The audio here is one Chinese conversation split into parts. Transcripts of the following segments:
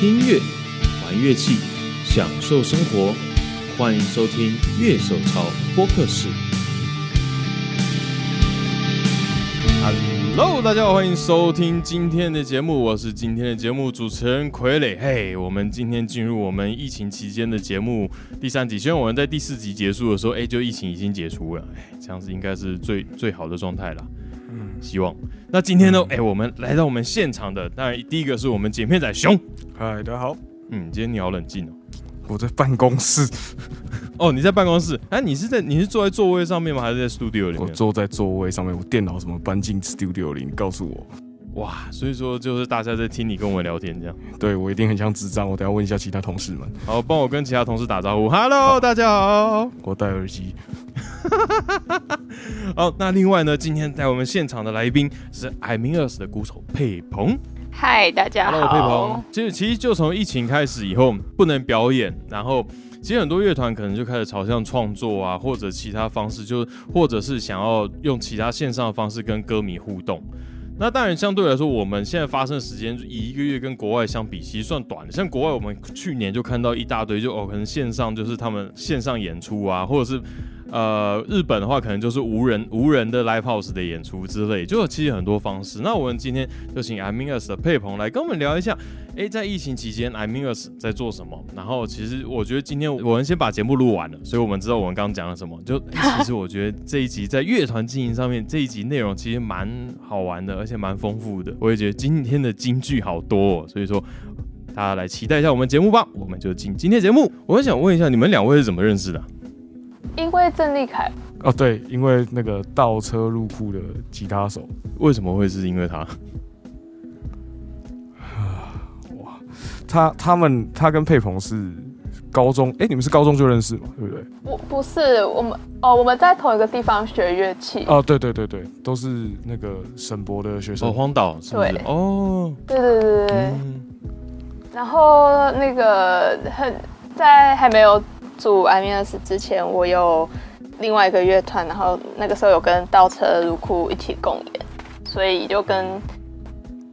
听音乐，玩乐器，享受生活。欢迎收听乐手潮播客室。Hello，大家好，欢迎收听今天的节目，我是今天的节目主持人傀儡。嘿，我们今天进入我们疫情期间的节目第三集，虽然我们在第四集结束的时候，哎，就疫情已经解除了，哎，这样子应该是最最好的状态了。嗯，希望。那今天呢，哎，我们来到我们现场的，当然第一个是我们剪片仔熊。嗨，大家好。嗯，今天你好冷静哦。我在办公室。哦，你在办公室？哎，你是在你是坐在座位上面吗？还是在 studio 里面？我坐在座位上面，我电脑怎么搬进 studio 里？你告诉我。哇，所以说就是大家在听你跟我们聊天这样。对我一定很像智障。我等下问一下其他同事们。好，帮我跟其他同事打招呼。Hello，大家好。我戴耳机。好，那另外呢，今天在我们现场的来宾是艾明尔斯的鼓手佩鹏。嗨，大家好。Hello，佩鹏。其实其实就从疫情开始以后，不能表演，然后。其实很多乐团可能就开始朝向创作啊，或者其他方式，就或者是想要用其他线上的方式跟歌迷互动。那当然相对来说，我们现在发生的时间以一个月跟国外相比，其实算短的。像国外，我们去年就看到一大堆，就哦，可能线上就是他们线上演出啊，或者是。呃，日本的话可能就是无人无人的 live house 的演出之类，就其实很多方式。那我们今天就请 IMinus 的佩鹏来跟我们聊一下，哎，在疫情期间 IMinus 在做什么？然后其实我觉得今天我们先把节目录完了，所以我们知道我们刚刚讲了什么。就其实我觉得这一集在乐团经营上面，这一集内容其实蛮好玩的，而且蛮丰富的。我也觉得今天的金句好多，哦，所以说大家来期待一下我们节目吧。我们就进今天节目。我想问一下，你们两位是怎么认识的？因为郑立凯哦，对，因为那个倒车入库的吉他手，为什么会是因为他？哇，他他们他跟佩鹏是高中，哎，你们是高中就认识吗？对不对？不不是，我们哦，我们在同一个地方学乐器。哦，对对对对，都是那个沈博的学生。哦，荒岛是不是？哦，对对对对。然后那个很在还没有。住 I M S 之前，我有另外一个乐团，然后那个时候有跟倒车入库一起共演，所以就跟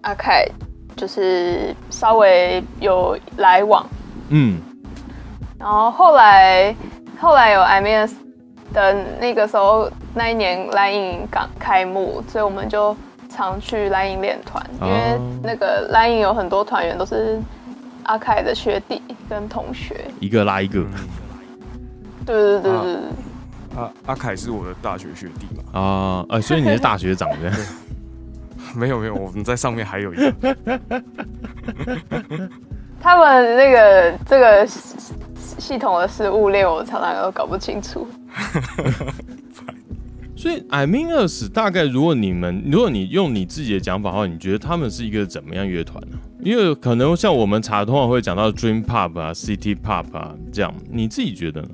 阿凯就是稍微有来往。嗯，然后后来后来有 I M S 的那个时候，那一年蓝影刚开幕，所以我们就常去蓝影练团，因为那个蓝影有很多团员都是阿凯的学弟跟同学，一个拉一个。对对对对阿阿凯是我的大学学弟嘛？啊，呃，所以你是大学长的？没有没有，我们在上面还有一个。他们那个这个系统的事物链，我常常都搞不清楚。所以 I mean us 大概，如果你们，如果你用你自己的讲法的话，你觉得他们是一个怎么样乐团呢？因为可能像我们查通常会讲到 Dream Pop 啊、City Pop 啊这样，你自己觉得呢？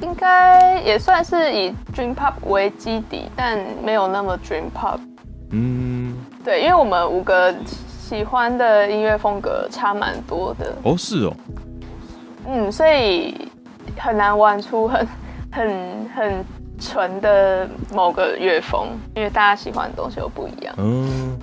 应该也算是以 Dream Pop 为基底，但没有那么 Dream Pop。嗯，对，因为我们五个喜欢的音乐风格差蛮多的。哦，是哦。嗯，所以很难玩出很 很很纯的某个乐风，因为大家喜欢的东西又不一样。嗯。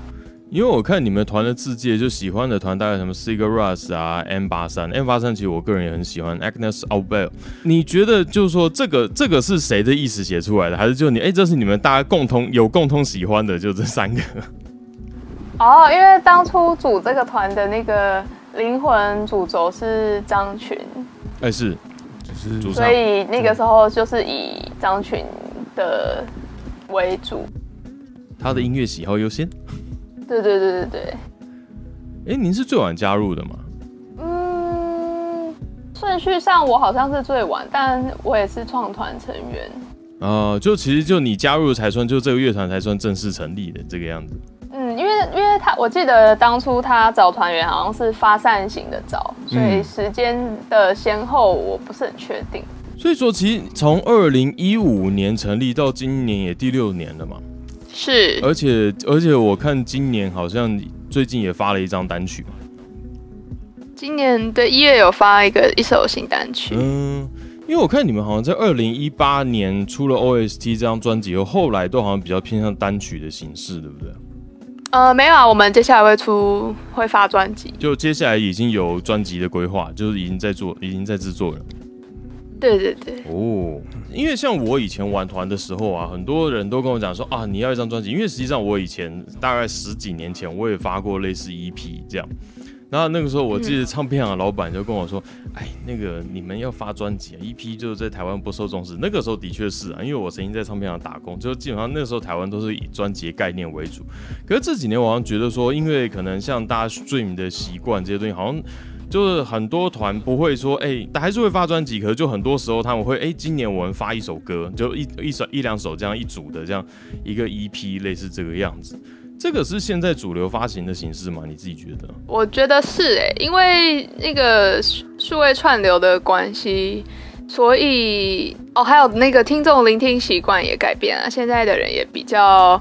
因为我看你们团的字界，就喜欢的团大概什么 Cigar Rush 啊，M 八三，M 八三其实我个人也很喜欢，Agnes o b e l 你觉得就是说这个这个是谁的意思写出来的，还是就你哎，这是你们大家共同有共同喜欢的，就这三个？哦，因为当初组这个团的那个灵魂主轴是张群，哎是，就是所以那个时候就是以张群的为主，他的音乐喜好优先。对对对对对，哎，您是最晚加入的吗？嗯，顺序上我好像是最晚，但我也是创团成员。哦，就其实就你加入才算，就这个乐团才算正式成立的这个样子。嗯，因为因为他我记得当初他找团员好像是发散型的找，所以时间的先后我不是很确定。所以说，其实从二零一五年成立到今年也第六年了嘛。是，而且而且我看今年好像最近也发了一张单曲今年的一月有发一个一首新单曲。嗯，因为我看你们好像在二零一八年出了 OST 这张专辑后，后来都好像比较偏向单曲的形式，对不对？呃，没有啊，我们接下来会出会发专辑。就接下来已经有专辑的规划，就是已经在做，已经在制作了。对对对，哦，因为像我以前玩团的时候啊，很多人都跟我讲说啊，你要一张专辑。因为实际上我以前大概十几年前，我也发过类似 EP 这样。然后那个时候，我记得唱片行的老板就跟我说：“哎，那个你们要发专辑，EP 就是在台湾不受重视。”那个时候的确是啊，因为我曾经在唱片行打工，就基本上那个时候台湾都是以专辑概念为主。可是这几年我好像觉得说，因为可能像大家追名的习惯这些东西，好像就是很多团不会说，哎，还是会发专辑，可是就很多时候他们会，哎，今年我们发一首歌，就一一首一两首这样一组的这样一个 EP，类似这个样子。这个是现在主流发行的形式吗？你自己觉得？我觉得是哎，因为那个数位串流的关系，所以哦，还有那个听众聆听习惯也改变了。现在的人也比较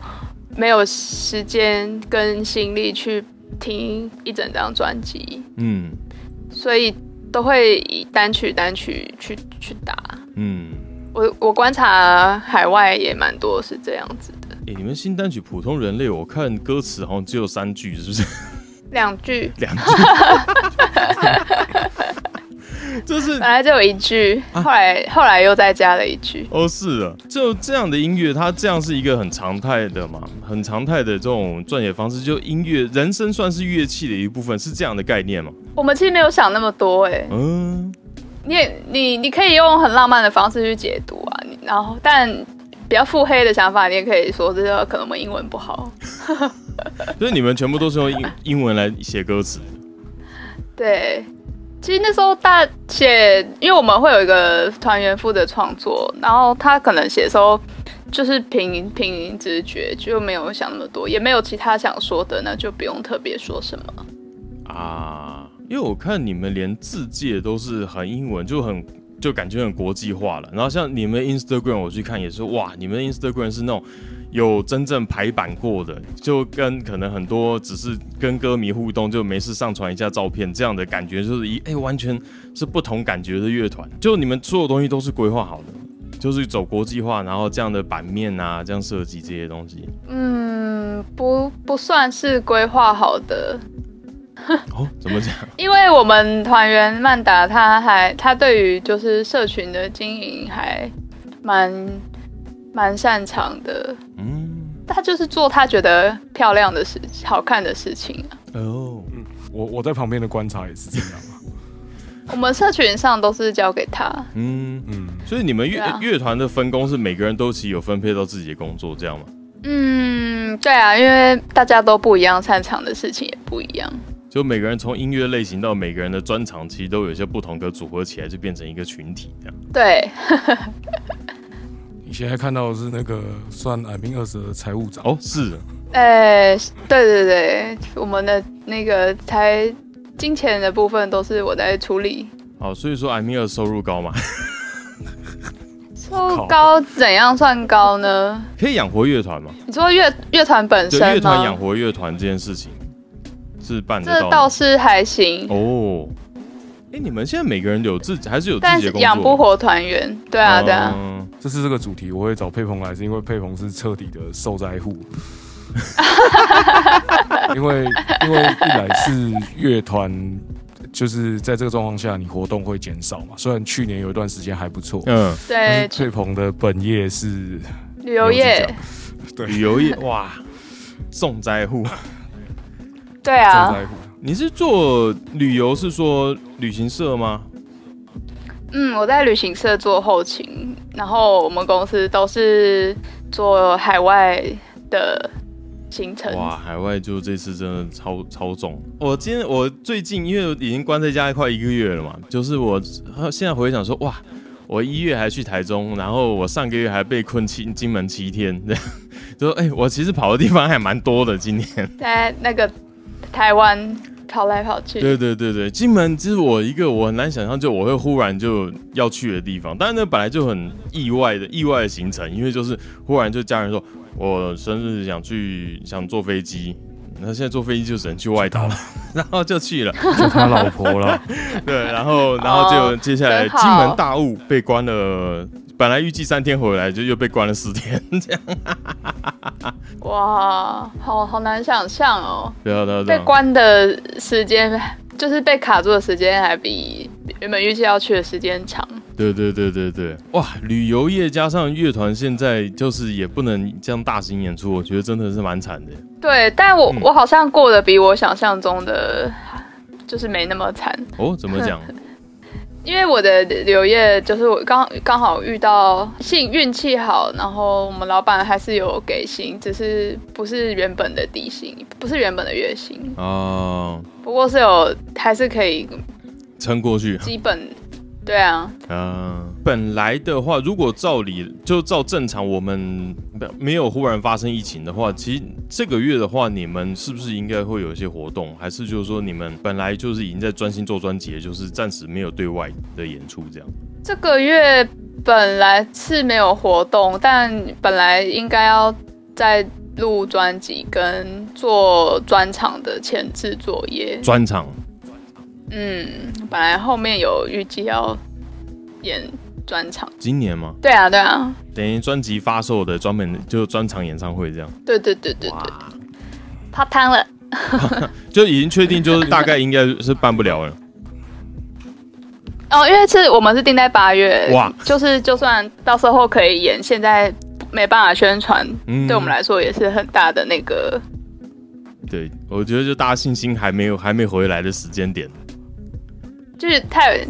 没有时间跟心力去听一整张专辑，嗯，所以都会以单曲单曲去去打，嗯，我我观察海外也蛮多是这样子的。哎，你们新单曲《普通人类》，我看歌词好像只有三句，是不是？两句，两句。这是本来就有一句，后来后来又再加了一句。哦，是啊，就这样的音乐，它这样是一个很常态的嘛，很常态的这种撰写方式。就音乐，人声算是乐器的一部分，是这样的概念吗？我们其实没有想那么多，哎，嗯，你你你可以用很浪漫的方式去解读啊，然后但。比较腹黑的想法，你也可以说，这个可能我们英文不好。所以你们全部都是用英 英文来写歌词。对，其实那时候大写，因为我们会有一个团员负责创作，然后他可能写的时候就是凭凭直觉，就没有想那么多，也没有其他想说的，那就不用特别说什么。啊，因为我看你们连字界都是很英文，就很。就感觉很国际化了，然后像你们 Instagram 我去看也是，哇，你们 Instagram 是那种有真正排版过的，就跟可能很多只是跟歌迷互动，就没事上传一下照片这样的感觉，就是一哎完全是不同感觉的乐团。就你们所有东西都是规划好的，就是走国际化，然后这样的版面啊，这样设计这些东西。嗯，不不算是规划好的。哦，怎么讲？因为我们团员曼达，他还他对于就是社群的经营还蛮蛮擅长的。嗯，他就是做他觉得漂亮的事、好看的事情啊。哦，嗯，我我在旁边的观察也是这样 我们社群上都是交给他。嗯嗯，所以你们乐乐团的分工是每个人都其实有分配到自己的工作，这样吗？嗯，对啊，因为大家都不一样，擅长的事情也不一样。就每个人从音乐类型到每个人的专长，其实都有一些不同的组合起来，就变成一个群体这样。对。你现在看到的是那个算矮兵二十的财务长哦，是。呃，对对对，我们的那个财金钱的部分都是我在处理。好，所以说矮兵二收入高吗？收入高怎样算高呢？可以养活乐团吗？你说乐乐团本身乐团养活乐团这件事情。是办这倒是还行哦。哎，你们现在每个人有自己还是有自己的工作？养不活团员，对啊，对啊。这是这个主题，我会找佩鹏来，是因为佩鹏是彻底的受灾户。因为因为一来是乐团，就是在这个状况下，你活动会减少嘛。虽然去年有一段时间还不错，嗯，对。佩鹏的本业是旅游业，对，旅游业哇，重灾户。对啊，你是做旅游，是说旅行社吗？嗯，我在旅行社做后勤，然后我们公司都是做海外的行程。哇，海外就这次真的超超重。我今天我最近因为已经关在家快一个月了嘛，就是我现在回想说，哇，我一月还去台中，然后我上个月还被困七金门七天，就说哎，我其实跑的地方还蛮多的。今年在那个。台湾跑来跑去，对对对对，金门其实我一个我很难想象，就我会忽然就要去的地方。但是那本来就很意外的意外的行程，因为就是忽然就家人说，我生日想去想坐飞机，那现在坐飞机就只能去外岛了，然后就去了，就他老婆了，对，然后然后就接下来金门大雾被关了本来预计三天回来，就又被关了四天，这样。哇，好好难想象哦。对啊，对啊，被关的时间，就是被卡住的时间，还比原本预计要去的时间长。对对对对对，哇！旅游业加上乐团，现在就是也不能这样大型演出，我觉得真的是蛮惨的。对，但我我好像过得比我想象中的，就是没那么惨。哦，怎么讲？因为我的旅游业就是我刚刚好遇到幸运气好，然后我们老板还是有给薪，只是不是原本的底薪，不是原本的月薪哦。不过是有还是可以撑过去，基本。对啊，嗯，本来的话，如果照理就照正常，我们没有忽然发生疫情的话，其实这个月的话，你们是不是应该会有一些活动？还是就是说，你们本来就是已经在专心做专辑，就是暂时没有对外的演出这样？这个月本来是没有活动，但本来应该要在录专辑跟做专场的前置作业。专场。嗯，本来后面有预计要演专场，今年吗？对啊，对啊，等于专辑发售的专门就专场演唱会这样。对对对对对，泡汤了，就已经确定，就是大概应该是办不了了。哦，因为是我们是定在八月，哇，就是就算到时候可以演，现在没办法宣传，对我们来说也是很大的那个。对，我觉得就大家信心还没有还没回来的时间点。就是太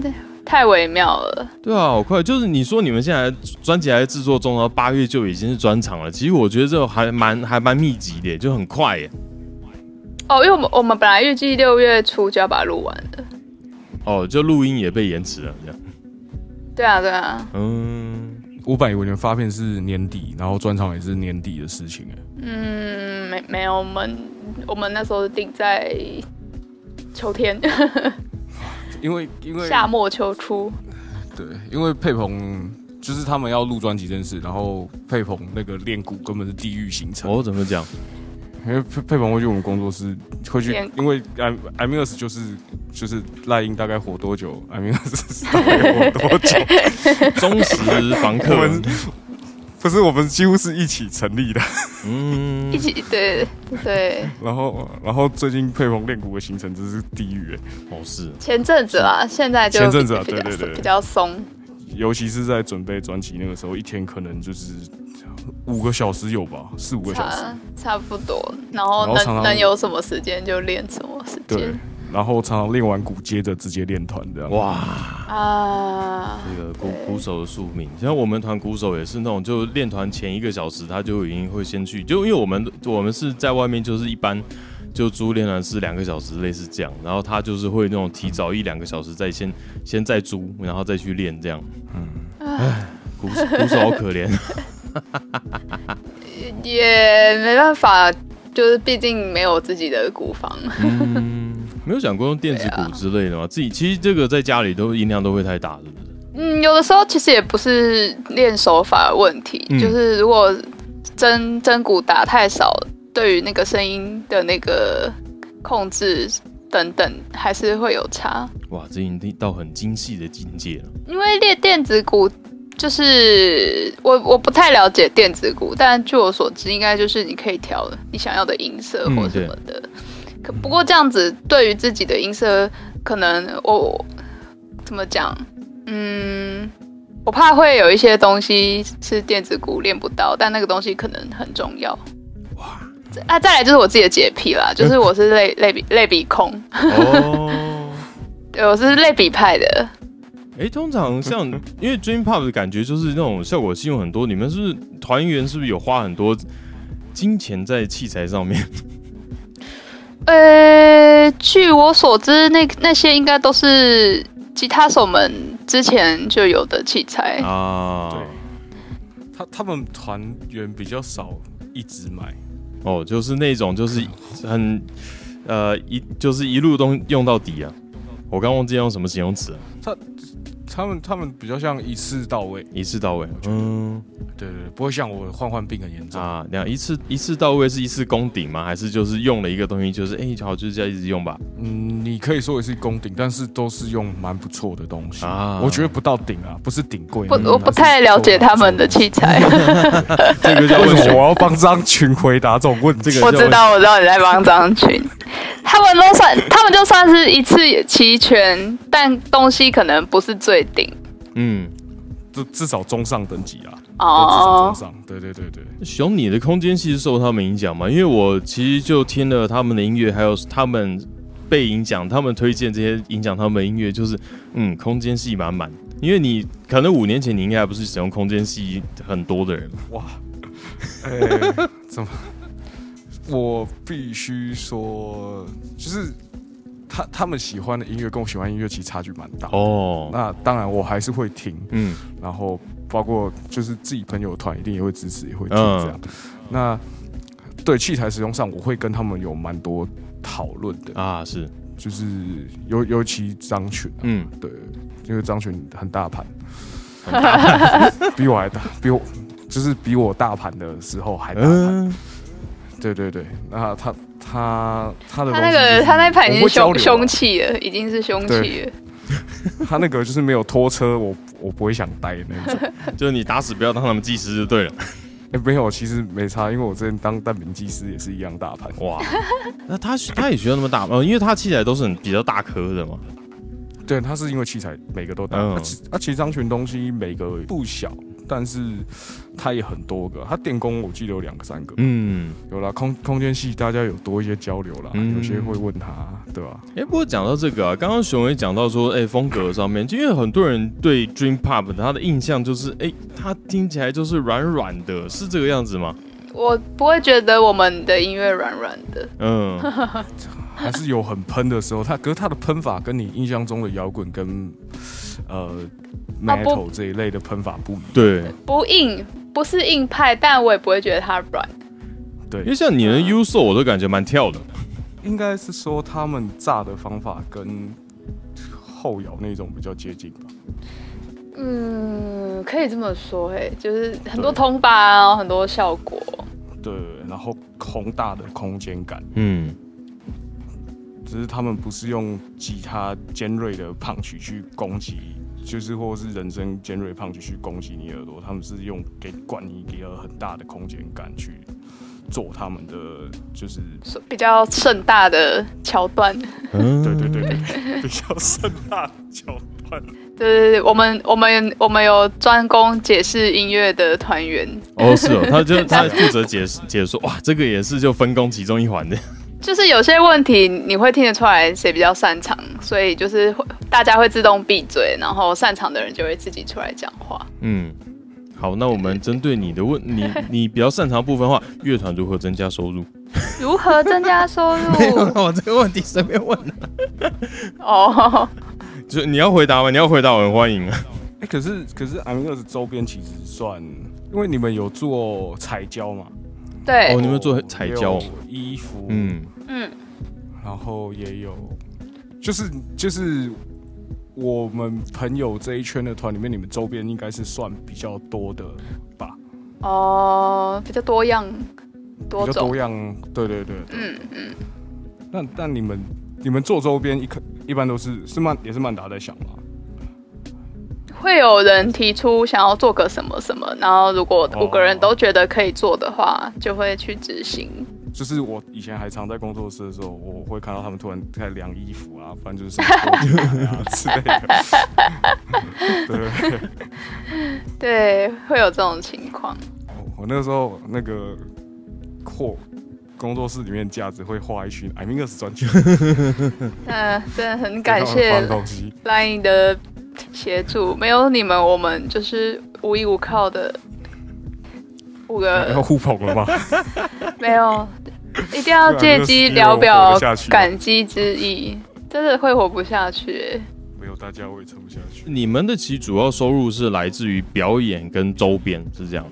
太微妙了，对啊，好快！就是你说你们现在专辑还在制作中，然后八月就已经是专场了。其实我觉得这还蛮还蛮密集的，就很快耶。哦，因为我们我们本来预计六月初就要把它录完的。哦，就录音也被延迟了，这样。对啊，对啊。嗯，我本以为你们发片是年底，然后专场也是年底的事情哎。嗯，没没有，我们我们那时候定在秋天。因为因为夏末秋初，对，因为佩鹏就是他们要录专辑这件事，然后佩鹏那个练鼓根本是地狱行程。哦，怎么讲？因为佩佩鹏会去我们工作室，会去，因为 i i m i n s 就是就是赖英大概活多久 m i n s 大概活多久，忠实房客。不是，我们几乎是一起成立的，嗯，一起对对。然后，然后最近佩鹏练鼓的行程真是地狱哎，哦是。前阵子啊，现在就前阵子啊，对对对，比较松。尤其是在准备专辑那个时候，一天可能就是五个小时有吧，四五个小时，差不多。然后能能有什么时间就练什么时间。然后常常练完鼓，接着直接练团这样。哇啊！这个鼓鼓手的宿命，像我们团鼓手也是那种，就练团前一个小时，他就已经会先去，就因为我们我们是在外面，就是一般就租练团是两个小时，类似这样。然后他就是会那种提早一两个小时再先先再租，然后再去练这样。嗯，唉，鼓鼓手好可怜。也没办法，就是毕竟没有自己的鼓房。没有想过用电子鼓之类的吗？自己其实这个在家里都音量都会太大，是不是？嗯，有的时候其实也不是练手法的问题，就是如果真真鼓打太少，对于那个声音的那个控制等等，还是会有差。哇，这已经到很精细的境界了。因为练电子鼓，就是我我不太了解电子鼓，但据我所知，应该就是你可以调你想要的音色或什么的。可不过这样子对于自己的音色，可能我怎么讲？嗯，我怕会有一些东西是电子鼓练不到，但那个东西可能很重要。哇！啊，再来就是我自己的洁癖啦，就是我是类 类比类比控。哦。对，我是类比派的。哎，通常像因为 Dream Pop 的感觉就是那种效果器用很多，你们是团员是不是有花很多金钱在器材上面？呃，据我所知，那那些应该都是吉他手们之前就有的器材啊。对，他他们团员比较少一直买哦，就是那种就是很呃一就是一路都用到底啊。我刚忘记用什么形容词了。他他们他们比较像一次到位，一次到位。嗯，对对对，不会像我患患病很严重啊。那一次一次到位是一次攻顶吗？还是就是用了一个东西，就是哎，好，就是这样一直用吧？嗯，你可以说也是攻顶，但是都是用蛮不错的东西啊。我觉得不到顶啊，不是顶贵。不，我不太了解他们的器材。这个叫为什么我要帮张群回答这种问？这个我知道，我知道你在帮张群。他们都算，他们就算是一次齐全，但东西可能不是最顶。嗯，至至少中上等级啊。哦，中上，对对对对。熊，你的空间系是受他们影响吗？因为我其实就听了他们的音乐，还有他们被影响，他们推荐这些影响他们的音乐，就是嗯，空间系满满。因为你可能五年前你应该还不是使用空间系很多的人。哇，哎，怎么？我必须说，就是他他们喜欢的音乐跟我喜欢音乐其实差距蛮大哦。那当然我还是会听，嗯，然后包括就是自己朋友团一定也会支持，也会听这样。那对器材使用上，我会跟他们有蛮多讨论的啊，是，就是尤尤其张群，嗯，对，因为张群很大盘，比我还大，比我就是比我大盘的时候还大盘。对对对，那他他他的他那个他那盘已经凶凶器了，已经是凶器了。他那个就是没有拖车，我我不会想带那种。就是你打死不要当他们技师就对了。哎，没有，其实没差，因为我之前当蛋饼技师也是一样大盘。哇，那他他也需要那么大吗？因为他器材都是很比较大颗的嘛。对，他是因为器材每个都大，啊，其实张群东西每个不小。但是它也很多个，它电工我记得有两个三个，嗯，有啦空空间系，大家有多一些交流了，有些会问他，对吧？哎，不过讲到这个啊，刚刚熊也讲到说，哎，风格上面，因为很多人对 Dream Pop 他的印象就是，哎，他听起来就是软软的，是这个样子吗？我不会觉得我们的音乐软软的，嗯，还是有很喷的时候，他可是他的喷法跟你印象中的摇滚跟呃。metal 这一类的喷法不一样，对，不硬，不是硬派，但我也不会觉得它软。对，因为像你的 U s o 我都感觉蛮跳的。应该是说他们炸的方法跟后摇那种比较接近吧。嗯，可以这么说，嘿，就是很多通法啊，很多效果。对，然后空大的空间感，嗯，只是他们不是用吉他尖锐的胖曲去攻击。就是或是人声尖锐胖曲去攻击你耳朵，他们是用给管你给了很大的空间感去做他们的就是比较盛大的桥段。对对对对，比较盛大的桥段。对对对，我们我们我们有专攻解释音乐的团员。哦，是哦，他就他负责解释解说，哇，这个也是就分工其中一环的。就是有些问题你会听得出来谁比较擅长，所以就是会大家会自动闭嘴，然后擅长的人就会自己出来讲话。嗯，好，那我们针对你的问 你你比较擅长部分的话，乐团如何增加收入？如何增加收入？我这个问题随便问的。哦，就你要回答吗？你要回答，我很欢迎啊。哎，可是可是 M 二的周边其实算，因为你们有做彩胶嘛。对，哦，你们做彩胶？衣服，嗯。嗯，然后也有，就是就是我们朋友这一圈的团里面，你们周边应该是算比较多的吧？哦，比较多样，多比较多样，对对对，嗯嗯。那那你们你们做周边一可一般都是是曼也是曼达在想吗？会有人提出想要做个什么什么，然后如果五个人都觉得可以做的话，就会去执行。就是我以前还常在工作室的时候，我会看到他们突然开始量衣服啊，反正就是什么之类的。对对，会有这种情况。我那个时候那个扩工作室里面架子会画一群 I mean 专辑。嗯，真的很感谢 Line 的。协助没有你们，我们就是无依无靠的五个。要互捧了吗？没有，一定要借机聊表感激之意，真的会活不下去。没有大家我也撑不下去。你们的其主要收入是来自于表演跟周边，是这样？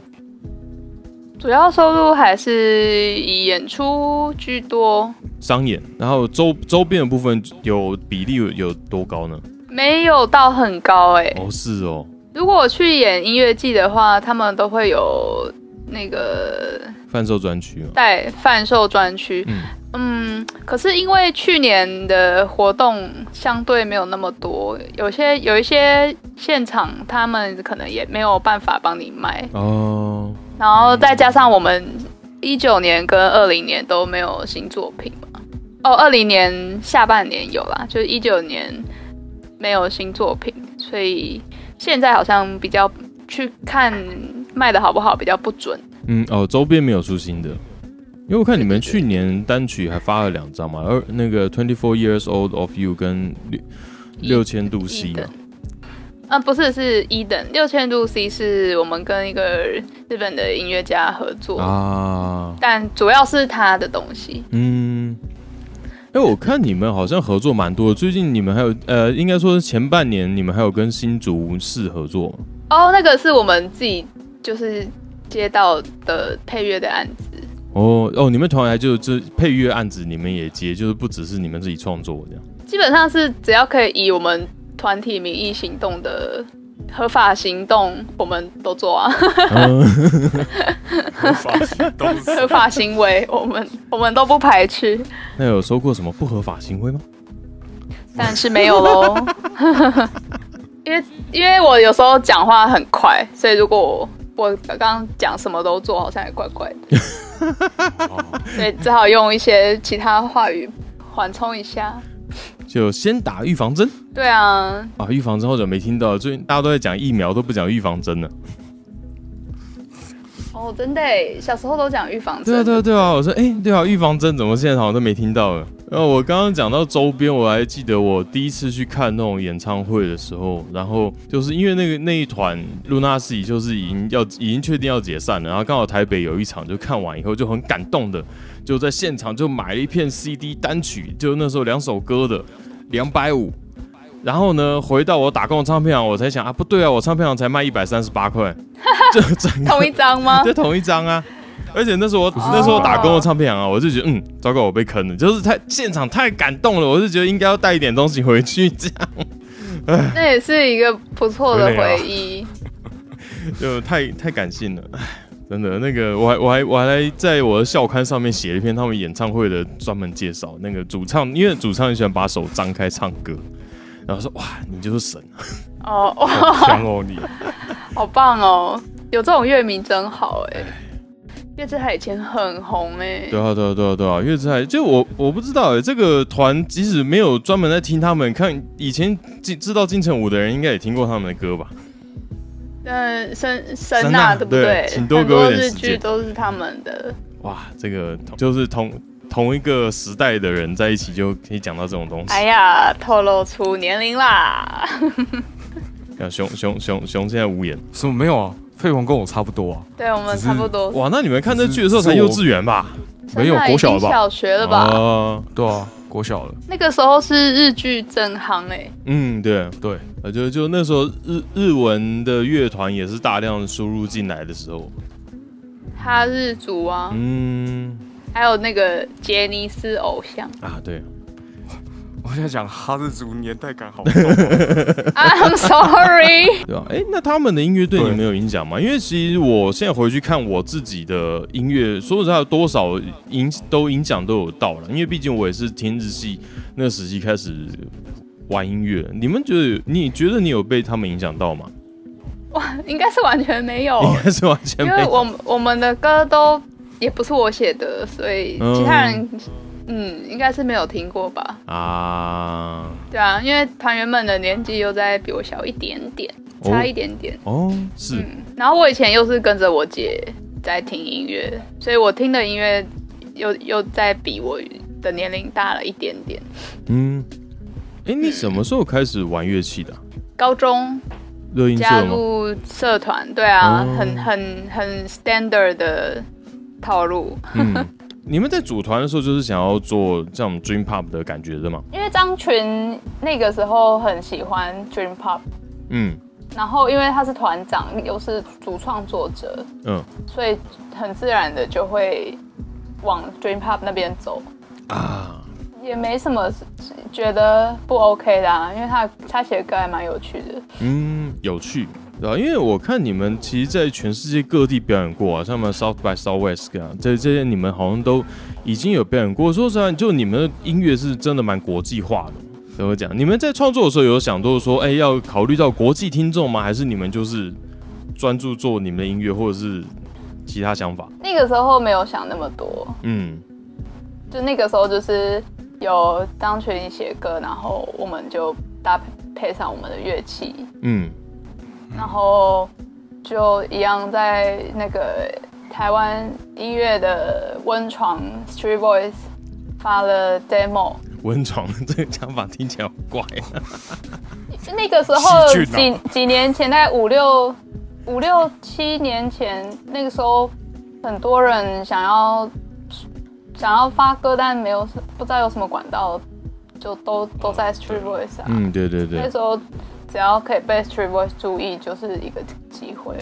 主要收入还是以演出居多，商演，然后周周边的部分有比例有多高呢？没有到很高哎。哦，是哦。如果我去演音乐季的话，他们都会有那个贩售专区，对贩售专区。嗯嗯，可是因为去年的活动相对没有那么多，有些有一些现场他们可能也没有办法帮你卖哦。然后再加上我们一九年跟二零年都没有新作品嘛。哦，二零年下半年有啦，就是一九年没有新作品，所以。现在好像比较去看卖的好不好比较不准。嗯哦，周边没有出新的，因为我看你们去年单曲还发了两张嘛，而那个 Twenty Four Years Old of You 跟六六千度 C 的。啊，不是，是一等六千度 C 是我们跟一个日本的音乐家合作啊，但主要是他的东西。嗯。哎，我看你们好像合作蛮多。最近你们还有呃，应该说是前半年你们还有跟新竹市合作吗？哦，那个是我们自己就是接到的配乐的案子。哦哦，你们团来就这配乐案子你们也接，就是不只是你们自己创作这样。基本上是只要可以以我们团体名义行动的。合法行动，我们都做啊。合法行动，合法行为，我们我们都不排斥。那有说过什么不合法行为吗？但是没有喽。因为因为我有时候讲话很快，所以如果我刚刚讲什么都做，好像也怪怪的。所以只好用一些其他话语缓冲一下。就先打预防针。对啊。啊，预防针好久没听到，最近大家都在讲疫苗，都不讲预防针了。哦，真的，小时候都讲预防针。对啊，对啊，对啊。我说，哎，对啊，预防针怎么现在好像都没听到了？然后我刚刚讲到周边，我还记得我第一次去看那种演唱会的时候，然后就是因为那个那一团 Lunacy 就是已经要已经确定要解散了，然后刚好台北有一场，就看完以后就很感动的。就在现场就买了一片 CD 单曲，就那时候两首歌的两百五，然后呢回到我打工的唱片行，我才想啊不对啊，我唱片行才卖一百三十八块，就同一张吗？就同一张啊，而且那时候我那时候打工的唱片行啊，我就觉得嗯糟糕，我被坑了，就是太现场太感动了，我就觉得应该要带一点东西回去这样，那也是一个不错的回忆，就太太感性了，唉。真的，那个我还我还我还在我的校刊上面写了一篇他们演唱会的专门介绍。那个主唱，因为主唱很喜欢把手张开唱歌，然后说：“哇，你就是神 哦，好强哦，你 好棒哦，有这种乐迷真好哎。”月之海以前很红哎，对啊对啊对啊对啊，月之海就我我不知道哎，这个团即使没有专门在听他们，看以前知知道金城武的人，应该也听过他们的歌吧。嗯，神神呐，对不对？很多日剧都是他们的。哇，这个就是同同一个时代的人在一起就可以讲到这种东西。哎呀，透露出年龄啦！熊熊熊熊现在无言，什么没有啊？费鹏跟我差不多啊。对，我们差不多。哇，那你们看这剧的时候才幼稚园吧？没有国小吧？小学了吧？啊，对啊。国小了，那个时候是日剧正行哎，嗯，对对，啊，就就那时候日日文的乐团也是大量输入进来的时候，哈日族啊，嗯，还有那个杰尼斯偶像。啊，对。我在讲哈日族年代感好重。I'm sorry。对吧？哎，那他们的音乐对你们有影响吗？因为其实我现在回去看我自己的音乐，说实在，多少影都影响都有到了。因为毕竟我也是听日系那个时期开始玩音乐。你们觉得？你觉得你有被他们影响到吗？哇，应该是完全没有，应该是完全没有。因为我我们的歌都也不是我写的，所以其他人。嗯，应该是没有听过吧？啊，对啊，因为团员们的年纪又在比我小一点点，差一点点。哦，是。然后我以前又是跟着我姐在听音乐，所以我听的音乐又又在比我的年龄大了一点点。嗯，哎，你什么时候开始玩乐器的？高中。加入社团，对啊，很很很 standard 的套路。你们在组团的时候，就是想要做这种 dream pop 的感觉的吗？因为张群那个时候很喜欢 dream pop，嗯，然后因为他是团长，又是主创作者，嗯，所以很自然的就会往 dream pop 那边走啊。也没什么觉得不 OK 的啊，因为他他写的歌还蛮有趣的。嗯，有趣，对啊？因为我看你们其实，在全世界各地表演过啊，像什么 South by Southwest 啊，这这些你们好像都已经有表演过。说实话，就你们的音乐是真的蛮国际化的。怎么讲？你们在创作的时候有想过说，哎，要考虑到国际听众吗？还是你们就是专注做你们的音乐，或者是其他想法？那个时候没有想那么多。嗯，就那个时候就是。有张群里写歌，然后我们就搭配上我们的乐器，嗯，然后就一样在那个台湾音乐的温床 Street Voice 发了 demo。温床 这个讲法听起来好怪啊！那个时候几几年前，大概五六五六七年前，那个时候很多人想要。想要发歌，但没有不知道有什么管道，就都都在 Street Voice 啊。嗯，对对对。那时候只要可以被 Street Voice 注意，就是一个机会。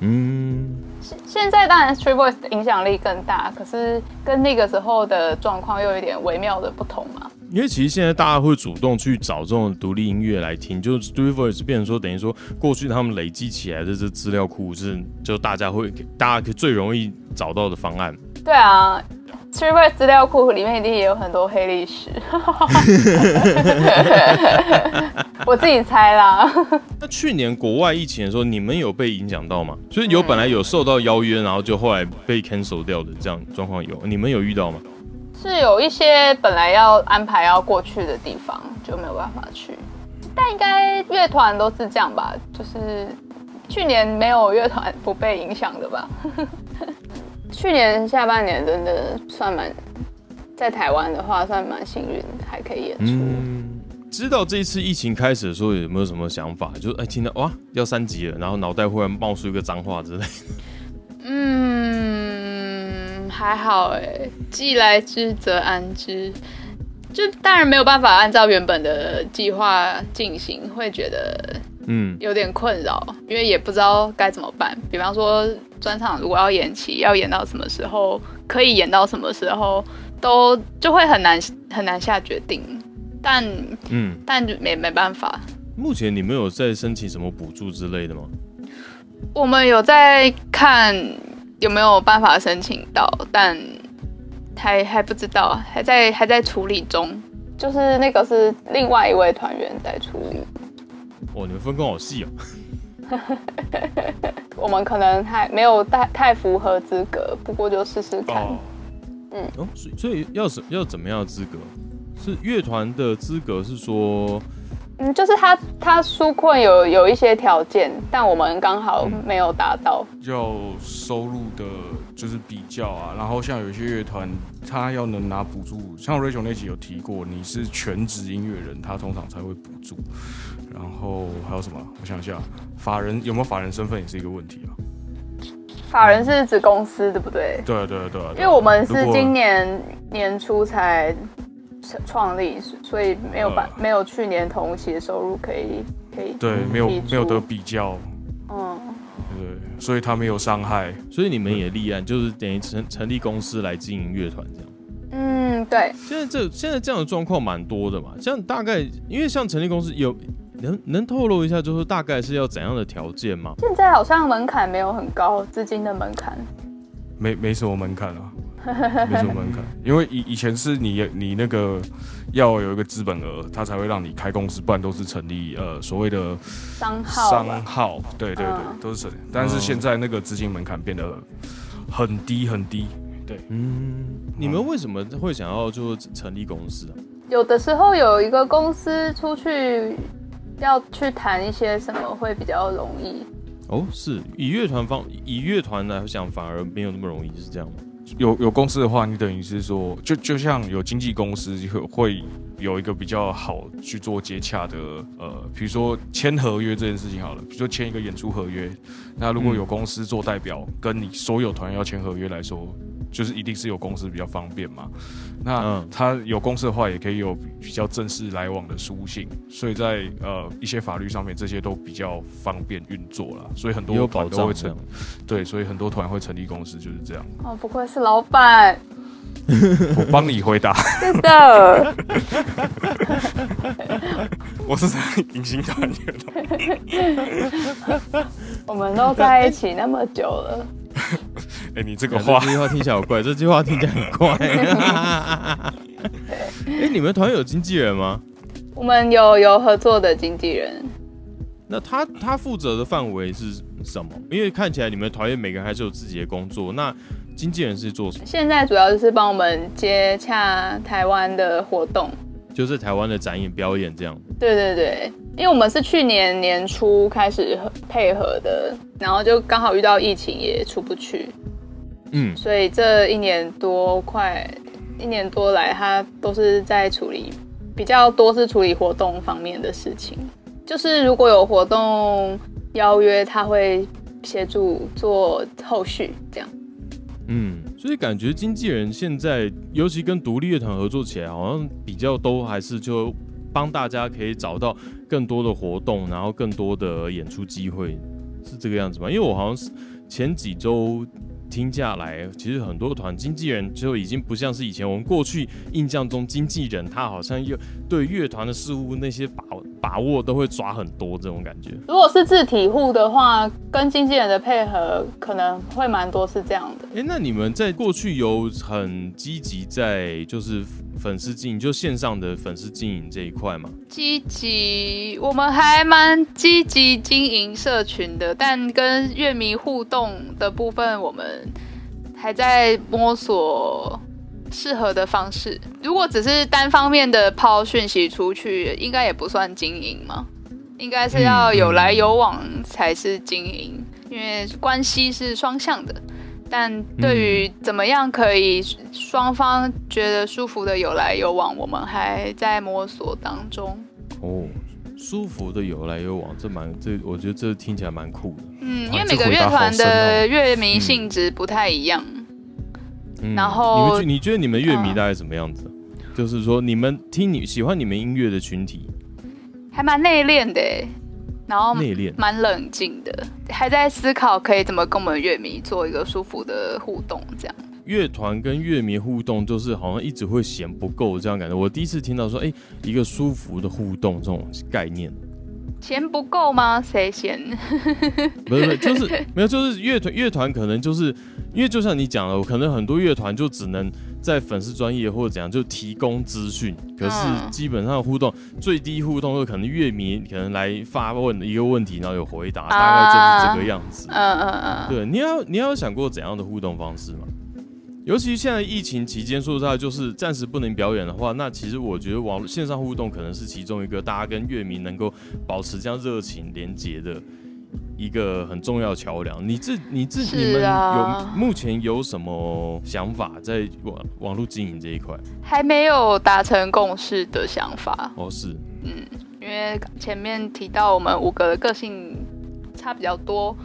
嗯。现现在当然 Street Voice 的影响力更大，可是跟那个时候的状况又有点微妙的不同嘛。因为其实现在大家会主动去找这种独立音乐来听，就是 Street Voice 变成说，等于说过去他们累积起来的这资料库是，就大家会大家可以最容易找到的方案。对啊。S t r e v e r 资料库里面一定也有很多黑历史，我自己猜啦。那去年国外疫情的时候，你们有被影响到吗？所以有本来有受到邀约，然后就后来被 cancel 掉的这样状况有，你们有遇到吗？是有一些本来要安排要过去的地方就没有办法去，但应该乐团都是这样吧？就是去年没有乐团不被影响的吧？去年下半年真的算蛮，在台湾的话算蛮幸运，还可以演出。知道这一次疫情开始的时候有没有什么想法？就哎，听到哇要三级了，然后脑袋忽然冒出一个脏话之类。嗯，还好哎，既来之则安之。就当然没有办法按照原本的计划进行，会觉得嗯有点困扰，因为也不知道该怎么办。比方说。专场如果要延期，要演到什么时候，可以演到什么时候，都就会很难很难下决定。但嗯，但没没办法。目前你们有在申请什么补助之类的吗？我们有在看有没有办法申请到，但还还不知道，还在还在处理中。就是那个是另外一位团员在处理。哦，你们分工好细哦。我们可能还没有太太符合资格，不过就试试看。嗯，哦，所以所以要什要怎么样的资格？是乐团的资格？是说，嗯，就是他他纾困有有一些条件，但我们刚好没有达到。要收入的，就是比较啊。然后像有一些乐团，他要能拿补助，像 Rachel 那集有提过，你是全职音乐人，他通常才会补助。然后还有什么？我想一下，法人有没有法人身份也是一个问题啊。法人是指公司对不对？对对对。因为我们是今年年初才创立，所以没有办没有去年同期的收入可以可以对没有没有得比较。嗯，对，所以他没有伤害，所以你们也立案，就是等于成成立公司来经营乐团这样。嗯，对。现在这现在这样的状况蛮多的嘛，像大概因为像成立公司有。能能透露一下，就是大概是要怎样的条件吗？现在好像门槛没有很高，资金的门槛没没什么门槛啊，没什么门槛。因为以以前是你你那个要有一个资本额，他才会让你开公司，不然都是成立呃所谓的商号。商号，对对对，都是成。但是现在那个资金门槛变得很低很低。对，嗯，你们为什么会想要就成立公司啊？有的时候有一个公司出去。要去谈一些什么会比较容易？哦，是以乐团方以乐团来讲，反而没有那么容易，是这样吗？有有公司的话，你等于是说，就就像有经纪公司会会有一个比较好去做接洽的，呃，比如说签合约这件事情好了，比如说签一个演出合约，那如果有公司做代表，跟你所有团要签合约来说。就是一定是有公司比较方便嘛，那他有公司的话，也可以有比较正式来往的书信，所以在呃一些法律上面，这些都比较方便运作了，所以很多团都会成，对，所以很多团会成立公司就是这样。哦，不愧是老板，我帮你回答。真的。我是在隐形团员。我们都在一起那么久了。哎，你这个话，这句话听起来好怪，这句话听起来很怪。哎，你们团有经纪人吗？我们有有合作的经纪人。那他他负责的范围是什么？因为看起来你们团员每个人还是有自己的工作。那经纪人是做什么？现在主要就是帮我们接洽台湾的活动，就是台湾的展演表演这样。对对对，因为我们是去年年初开始配合的，然后就刚好遇到疫情，也出不去。嗯，所以这一年多快一年多来，他都是在处理比较多是处理活动方面的事情。就是如果有活动邀约，他会协助做后续这样。嗯，所以感觉经纪人现在，尤其跟独立乐团合作起来，好像比较都还是就帮大家可以找到更多的活动，然后更多的演出机会，是这个样子吗？因为我好像是前几周。听下来，其实很多团经纪人就已经不像是以前我们过去印象中经纪人，他好像又对乐团的事物那些把把握都会抓很多这种感觉。如果是自体户的话，跟经纪人的配合可能会蛮多是这样的。哎，那你们在过去有很积极在就是。粉丝经营就线上的粉丝经营这一块吗，积极，我们还蛮积极经营社群的，但跟乐迷互动的部分，我们还在摸索适合的方式。如果只是单方面的抛讯息出去，应该也不算经营嘛，应该是要有来有往才是经营，因为关系是双向的。但对于怎么样可以双方觉得舒服的有来有往，我们还在摸索当中。哦，舒服的有来有往，这蛮这，我觉得这听起来蛮酷的。嗯，因为每个乐团的乐迷性质不太一样。然后，你们你觉得你们乐迷大概什么样子？就是说，你们听你喜欢你们音乐的群体，还蛮内敛的。然后内敛，蛮冷静的，还在思考可以怎么跟我们乐迷做一个舒服的互动。这样，乐团跟乐迷互动就是好像一直会嫌不够这样感觉。我第一次听到说，哎，一个舒服的互动这种概念，嫌不够吗？谁嫌？不是，就是没有，就是乐团乐团可能就是因为就像你讲了，可能很多乐团就只能。在粉丝专业或者怎样就提供资讯，可是基本上互动最低互动就可能乐迷可能来发问一个问题，然后有回答，大概就是这个样子。嗯嗯嗯。对，你要你要想过怎样的互动方式吗？尤其现在疫情期间，说实在就是暂时不能表演的话，那其实我觉得网络线上互动可能是其中一个大家跟乐迷能够保持这样热情连接的。一个很重要的桥梁，你自你自你们有目前有什么想法在网网络经营这一块？还没有达成共识的想法。哦，是，嗯，因为前面提到我们五个的个性差比较多，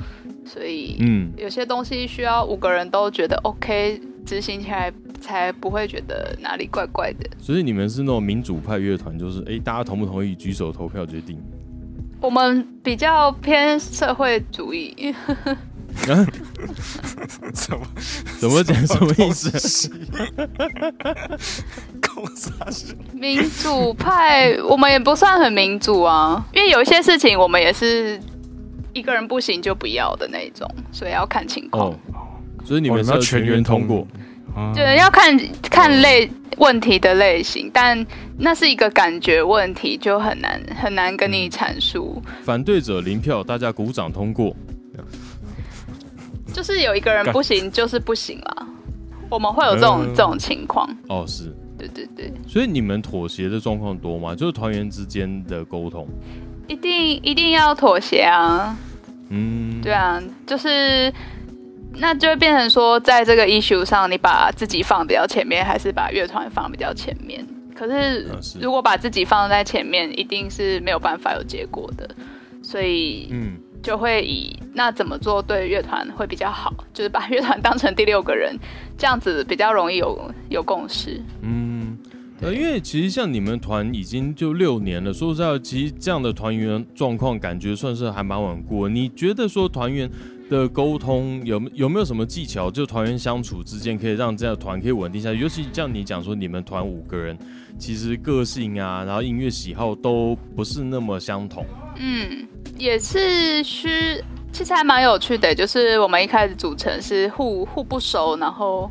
所以嗯，有些东西需要五个人都觉得 OK，执行起来才不会觉得哪里怪怪的。所以你们是那种民主派乐团，就是哎，大家同不同意举手投票决定？我们比较偏社会主义，怎么怎么讲？什么意思？民主派，我们也不算很民主啊，因为有一些事情我们也是一个人不行就不要的那种，所以要看情况。所以你们要全员通过。对，要看看类问题的类型，但那是一个感觉问题，就很难很难跟你阐述。反对者零票，大家鼓掌通过。就是有一个人不行，就是不行了。我们会有这种这种情况。哦，是对对对。所以你们妥协的状况多吗？就是团员之间的沟通，一定一定要妥协啊。嗯，对啊，就是。那就会变成说，在这个 issue 上，你把自己放比较前面，还是把乐团放比较前面？可是如果把自己放在前面，一定是没有办法有结果的。所以，嗯，就会以那怎么做对乐团会比较好，就是把乐团当成第六个人，这样子比较容易有有共识。嗯，呃，因为其实像你们团已经就六年了，说实在，其实这样的团员状况感觉算是还蛮稳固。你觉得说团员？的沟通有有没有什么技巧？就团员相处之间可以让这样团可以稳定下去。尤其像你讲说，你们团五个人，其实个性啊，然后音乐喜好都不是那么相同。嗯，也是需，其实还蛮有趣的。就是我们一开始组成是互互不熟，然后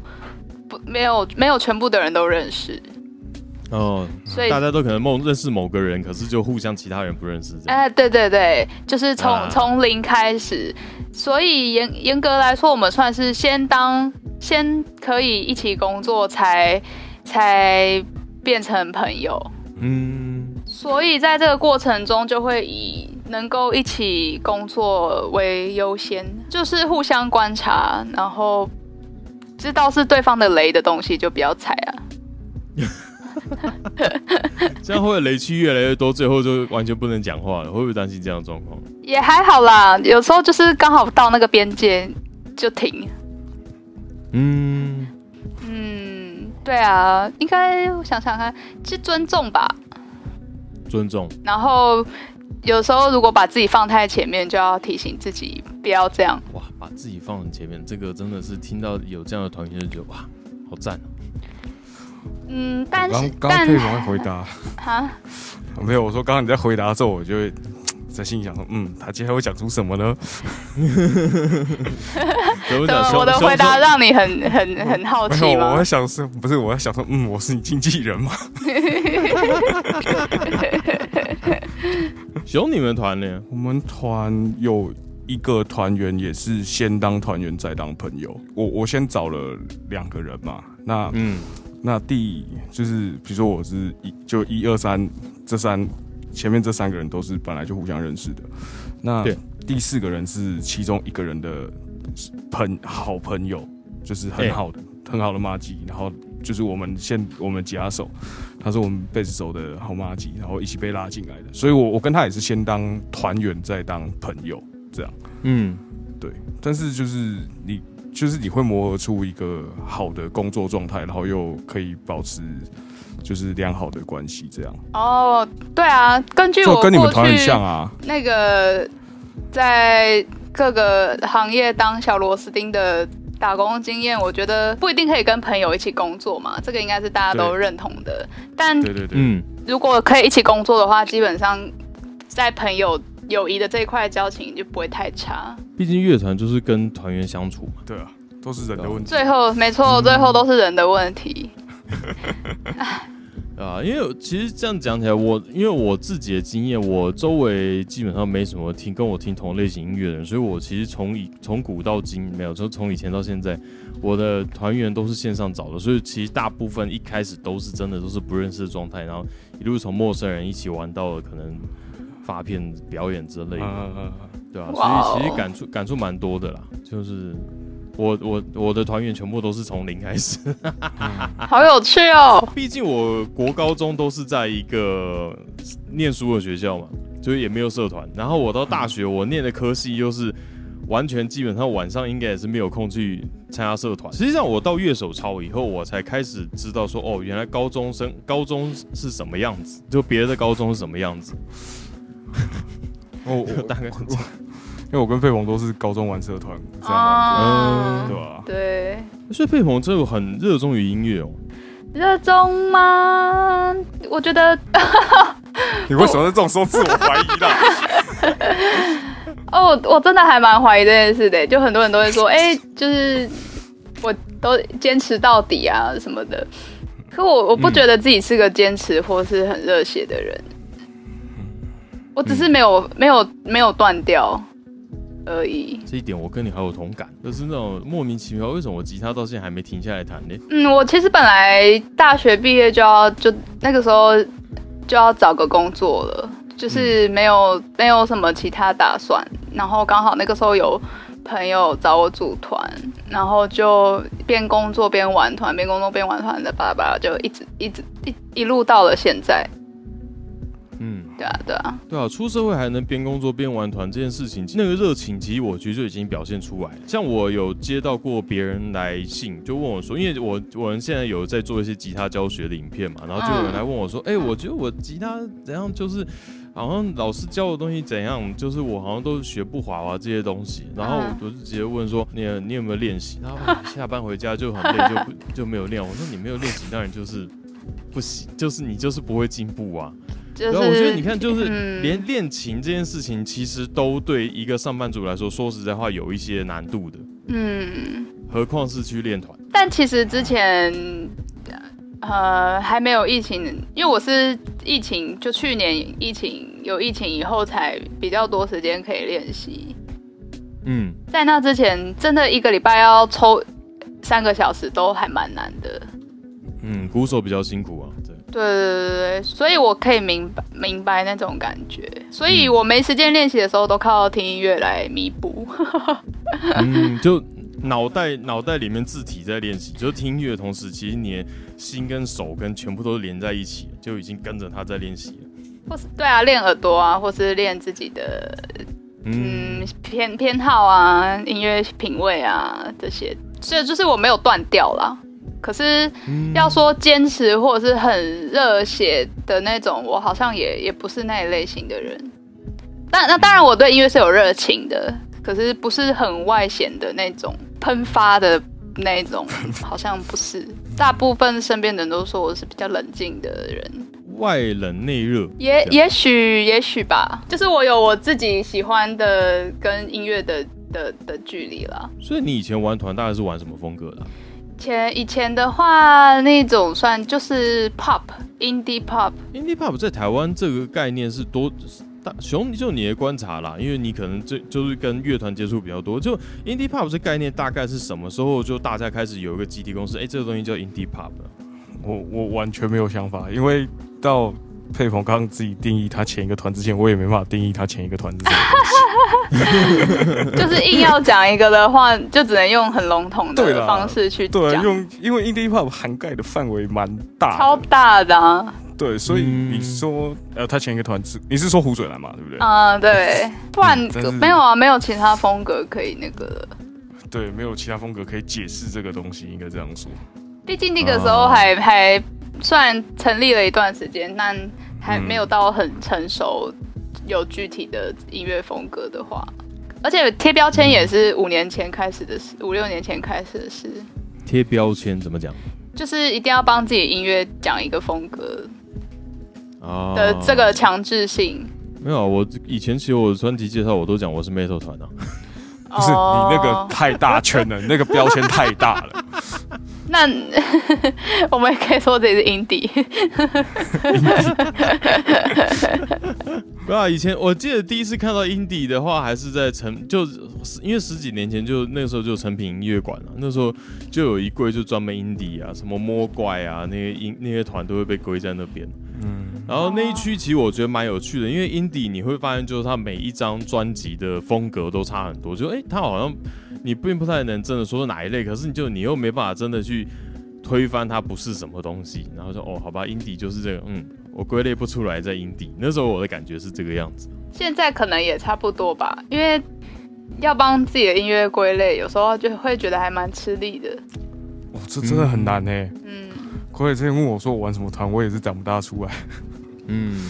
不没有没有全部的人都认识。哦，所以大家都可能梦认识某个人，可是就互相其他人不认识。哎，对对对，就是从从零开始，所以严严格来说，我们算是先当先可以一起工作，才才变成朋友。嗯，所以在这个过程中，就会以能够一起工作为优先，就是互相观察，然后知道是对方的雷的东西，就不要踩啊。这样会不会雷区越来越多，最后就完全不能讲话了？会不会担心这样的状况？也还好啦，有时候就是刚好到那个边界就停。嗯嗯，对啊，应该我想想看，是尊重吧？尊重。然后有时候如果把自己放太前面，就要提醒自己不要这样。哇，把自己放很前面，这个真的是听到有这样的团员就觉得哇，好赞。嗯，但是刚刚佩蓉回答哈，没有，我说刚刚你在回答的时候，我就会在心里想说，嗯，他接下来会讲出什么呢？我的回答让你很很很好奇吗？我在想是不是我在想说，嗯，我是你经纪人吗？熊你们团呢？我们团有一个团员也是先当团员再当朋友。我我先找了两个人嘛，那嗯。那第就是，比如说我是一就一二三这三前面这三个人都是本来就互相认识的。那第四个人是其中一个人的朋好朋友，就是很好的很好的妈吉，然后就是我们现我们吉他手，他是我们贝斯手的好妈吉，然后一起被拉进来的。所以我我跟他也是先当团员再当朋友这样。嗯，对。但是就是你。就是你会磨合出一个好的工作状态，然后又可以保持就是良好的关系，这样。哦，对啊，根据我跟你们团很像啊。那个在各个行业当小螺丝钉的打工经验，我觉得不一定可以跟朋友一起工作嘛，这个应该是大家都认同的。但对对对，嗯，如果可以一起工作的话，基本上在朋友友谊的这一块交情就不会太差。毕竟乐团就是跟团员相处嘛，对啊，都是人的问题。最后，没错，最后都是人的问题。啊，因为其实这样讲起来，我因为我自己的经验，我周围基本上没什么听跟我听同类型音乐的人，所以我其实从以从古到今没有，就从以前到现在，我的团员都是线上找的，所以其实大部分一开始都是真的都是不认识的状态，然后一路从陌生人一起玩到了可能发片表演之类的。对啊，所以其实感触感触蛮多的啦。就是我我我的团员全部都是从零开始，好有趣哦。毕竟我国高中都是在一个念书的学校嘛，所以也没有社团。然后我到大学，我念的科系又是完全基本上晚上应该也是没有空去参加社团。实际上我到乐手超以后，我才开始知道说，哦，原来高中生高中是什么样子，就别的高中是什么样子。哦，大概。因为我跟费鹏都是高中玩社团，这样，对吧？对。所以费鹏真的很热衷于音乐哦。热衷吗？我觉得。你为什么在这种时候自我怀疑呢？哦，我真的还蛮怀疑这件事的。就很多人都会说，哎，就是我都坚持到底啊什么的。可我我不觉得自己是个坚持或是很热血的人。我只是没有没有没有断掉。而已，这一点我跟你好有同感，就是那种莫名其妙，为什么我吉他到现在还没停下来弹呢？嗯，我其实本来大学毕业就要就那个时候就要找个工作了，就是没有没有什么其他打算，然后刚好那个时候有朋友找我组团，然后就边工作边玩团，边工作边玩团的，巴拉巴拉就一直一直一一路到了现在。嗯，对啊，对啊，对啊，出社会还能边工作边玩团这件事情，那个热情其实我觉得就已经表现出来了。像我有接到过别人来信，就问我说，因为我我们现在有在做一些吉他教学的影片嘛，然后就有人来问我说，哎，我觉得我吉他怎样，就是好像老师教的东西怎样，就是我好像都学不滑啊这些东西。然后我就直接问说，你你有没有练习？然后下班回家就很累，就不就没有练。我说你没有练习，当然就是不行，就是你就是不会进步啊。然后我觉得你看，就是连练琴这件事情，其实都对一个上班族来说，说实在话有一些难度的。嗯，何况是去练团。但其实之前。呃，还没有疫情，因为我是疫情，就去年疫情有疫情以后才比较多时间可以练习。嗯，在那之前，真的一个礼拜要抽三个小时都还蛮难的。嗯，鼓手比较辛苦啊，对。对对对对，所以我可以明白明白那种感觉，所以我没时间练习的时候，都靠听音乐来弥补。嗯，就。脑袋脑袋里面字体在练习，就是听音乐的同时，其实你的心跟手跟全部都连在一起，就已经跟着他在练习了。或是对啊，练耳朵啊，或是练自己的嗯偏偏好啊，音乐品味啊这些，这就是我没有断掉啦。可是要说坚持或者是很热血的那种，我好像也也不是那一类型的人。但那当然，我对音乐是有热情的。可是不是很外显的那种喷发的那种，好像不是。大部分身边的人都说我是比较冷静的人，外冷内热，也也许也许吧。就是我有我自己喜欢的跟音乐的的的距离了。所以你以前玩团大概是玩什么风格的？前以前的话，那种算就是 pop indie pop indie pop 在台湾这个概念是多大。熊，就你的观察啦，因为你可能这就是跟乐团接触比较多。就 indie pop 这概念大概是什么时候就大家开始有一个集体公司？哎，这个东西叫 indie pop。我我完全没有想法，因为到佩鹏刚刚自己定义他前一个团之前，我也没办法定义他前一个团是什么 就是硬要讲一个的话，就只能用很笼统的方式去对，用因为 indie pop 涵盖的范围蛮大，超大的。啊对，所以你说，呃，他前一个团是你是说湖水蓝嘛，对不对？啊，对，不然没有啊，没有其他风格可以那个。对，没有其他风格可以解释这个东西，应该这样说。毕竟那个时候还还算成立了一段时间，但还没有到很成熟，有具体的音乐风格的话，而且贴标签也是五年前开始的事，五六年前开始的事。贴标签怎么讲？就是一定要帮自己音乐讲一个风格。的这个强制性没有，我以前其实我的专辑介绍我都讲我是 metal 团啊，不是你那个太大圈了，你那个标签太大了。那 我们也可以说这是 indie。不啊，以前我记得第一次看到 indie 的话，还是在成就因为十几年前就那个时候就成品音乐馆了，那时候就有一柜就专门 indie 啊，什么魔怪啊，那些音那些团都会被归在那边。嗯。然后那一区其实我觉得蛮有趣的，因为 indie 你会发现就是他每一张专辑的风格都差很多，就哎，他好像你并不太能真的说哪一类，可是你就你又没办法真的去推翻它不是什么东西，然后说哦，好吧，indie 就是这个，嗯，我归类不出来在 indie。那时候我的感觉是这个样子，现在可能也差不多吧，因为要帮自己的音乐归类，有时候就会觉得还蛮吃力的。哇，这真的很难呢。嗯，可以之前问我说我玩什么团，我也是讲不大出来。嗯，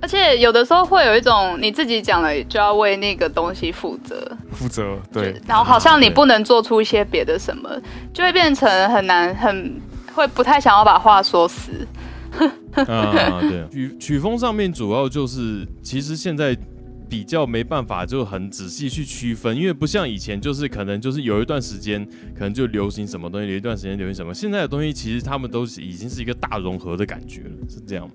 而且有的时候会有一种你自己讲了就要为那个东西负责，负责对，然后好像你不能做出一些别的什么，就会变成很难，很会不太想要把话说死。啊，对，曲曲风上面主要就是其实现在比较没办法就很仔细去区分，因为不像以前就是可能就是有一段时间可能就流行什么东西，有一段时间流行什么，现在的东西其实他们都是已经是一个大融合的感觉了，是这样吗？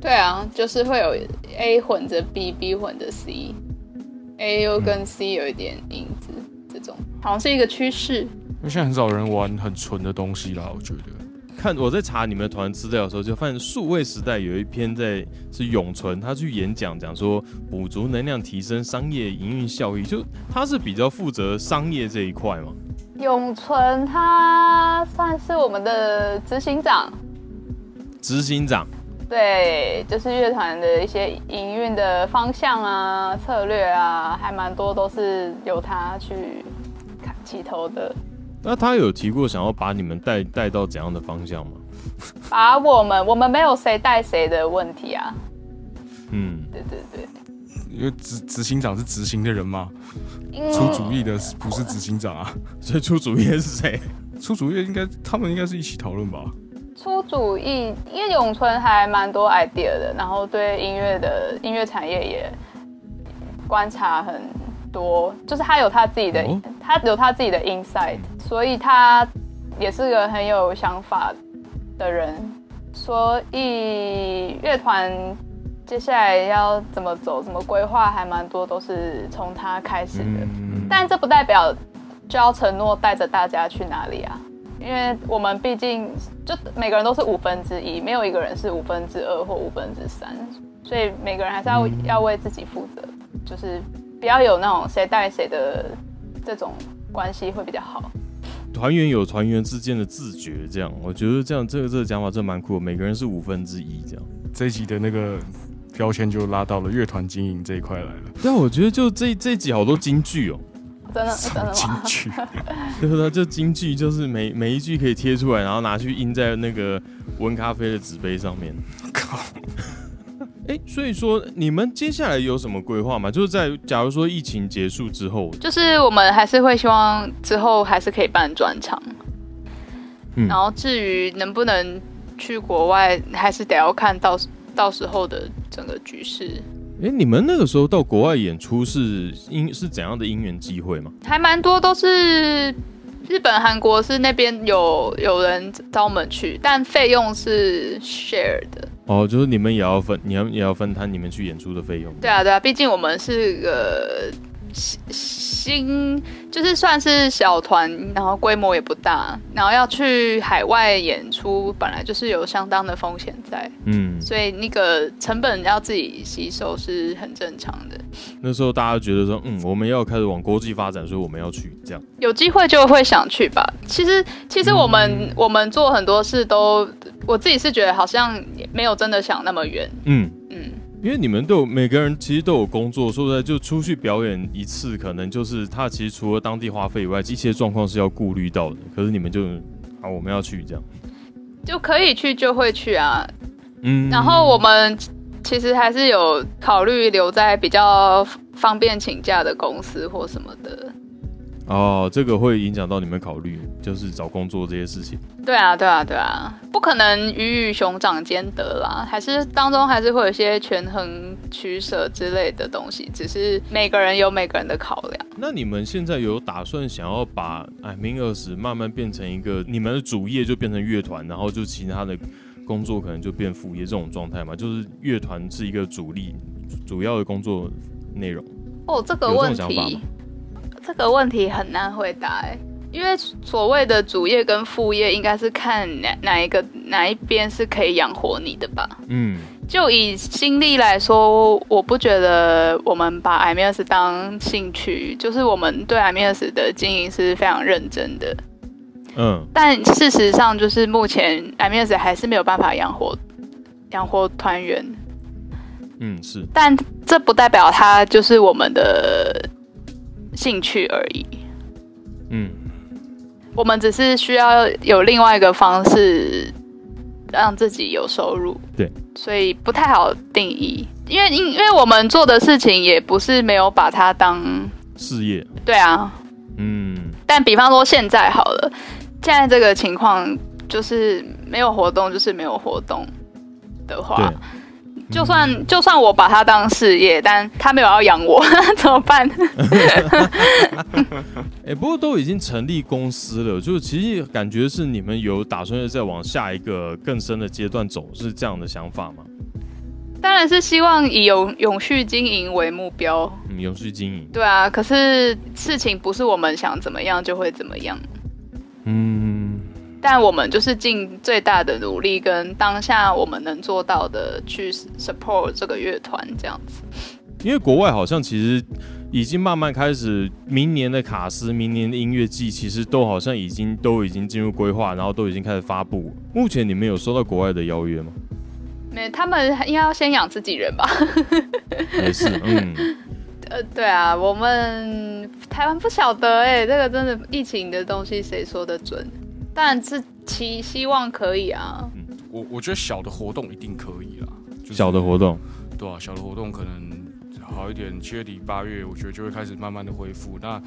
对啊，就是会有 A 混着 B，B 混着 C，A 又跟 C 有一点影子，这种好像是一个趋势。因为现在很少人玩很纯的东西啦，我觉得。看我在查你们团资料的时候，就发现数位时代有一篇在是永存，他去演讲讲说补足能量，提升商业营运效益，就他是比较负责商业这一块嘛。永存他算是我们的执行长。执行长。对，就是乐团的一些营运的方向啊、策略啊，还蛮多都是由他去起头的。那他有提过想要把你们带带到怎样的方向吗？把我们，我们没有谁带谁的问题啊。嗯，对对对，因为执执行长是执行的人嘛，出主意的不是执行长啊，所以出主意的是谁？出主意应该他们应该是一起讨论吧。出主意，因为永春还蛮多 idea 的，然后对音乐的音乐产业也观察很多，就是他有他自己的，他有他自己的 insight，所以他也是个很有想法的人。所以乐团接下来要怎么走，怎么规划，还蛮多都是从他开始的。但这不代表就要承诺带着大家去哪里啊。因为我们毕竟就每个人都是五分之一，没有一个人是五分之二或五分之三，所以每个人还是要要为自己负责，就是不要有那种谁带谁的这种关系会比较好。团员有团员之间的自觉，这样我觉得这样这个这个讲法真蛮酷。每个人是五分之一这样，这一集的那个标签就拉到了乐团经营这一块来了。但我觉得就这这集好多金句哦。真的真的京剧，对不对？就京剧，就是每每一句可以贴出来，然后拿去印在那个温咖啡的纸杯上面。靠！哎，所以说你们接下来有什么规划吗？就是在假如说疫情结束之后，就是我们还是会希望之后还是可以办专场。嗯，然后至于能不能去国外，还是得要看到到时候的整个局势。哎，你们那个时候到国外演出是因是怎样的因缘机会吗？还蛮多都是日本、韩国是那边有有人找我们去，但费用是 share 的。哦，就是你们也要分，你们也要分摊你们去演出的费用。对啊，对啊，毕竟我们是个。新就是算是小团，然后规模也不大，然后要去海外演出，本来就是有相当的风险在，嗯，所以那个成本要自己吸收是很正常的。那时候大家觉得说，嗯，我们要开始往国际发展，所以我们要去这样。有机会就会想去吧。其实，其实我们我们做很多事都，我自己是觉得好像没有真的想那么远，嗯嗯。因为你们都有每个人其实都有工作，说实在，就出去表演一次，可能就是他其实除了当地花费以外，一些状况是要顾虑到的。可是你们就啊，我们要去这样，就可以去就会去啊。嗯，然后我们其实还是有考虑留在比较方便请假的公司或什么的。哦，这个会影响到你们考虑，就是找工作这些事情。对啊，对啊，对啊，不可能鱼与熊掌兼得啦，还是当中还是会有一些权衡取舍之类的东西，只是每个人有每个人的考量。那你们现在有打算想要把哎明二十慢慢变成一个你们的主业，就变成乐团，然后就其他的工作可能就变副业这种状态吗？就是乐团是一个主力主要的工作内容？哦，这个问题。这个问题很难回答哎，因为所谓的主业跟副业，应该是看哪哪一个哪一边是可以养活你的吧。嗯，就以心力来说，我不觉得我们把 M S 当兴趣，就是我们对 M S 的经营是非常认真的。嗯，但事实上就是目前 M S 还是没有办法养活养活团员。嗯，是，但这不代表它就是我们的。兴趣而已，嗯，我们只是需要有另外一个方式让自己有收入，对，所以不太好定义，因为因因为我们做的事情也不是没有把它当事业，对啊，嗯，但比方说现在好了，现在这个情况就是没有活动，就是没有活动的话。就算就算我把它当事业，但他没有要养我，怎么办？哎，不过都已经成立公司了，就其实感觉是你们有打算再往下一个更深的阶段走，是这样的想法吗？当然是希望以永永续经营为目标。嗯，永续经营。对啊，可是事情不是我们想怎么样就会怎么样。嗯。但我们就是尽最大的努力，跟当下我们能做到的去 support 这个乐团这样子。因为国外好像其实已经慢慢开始，明年的卡斯、明年的音乐季，其实都好像已经都已经进入规划，然后都已经开始发布。目前你们有收到国外的邀约吗？没，他们应该要先养自己人吧。也是，嗯，呃，对啊，我们台湾不晓得哎，这个真的疫情的东西谁说的准？但是期希望可以啊。嗯，我我觉得小的活动一定可以啊。小的活动，对啊，小的活动可能好一点，七月底八月，我觉得就会开始慢慢的恢复。那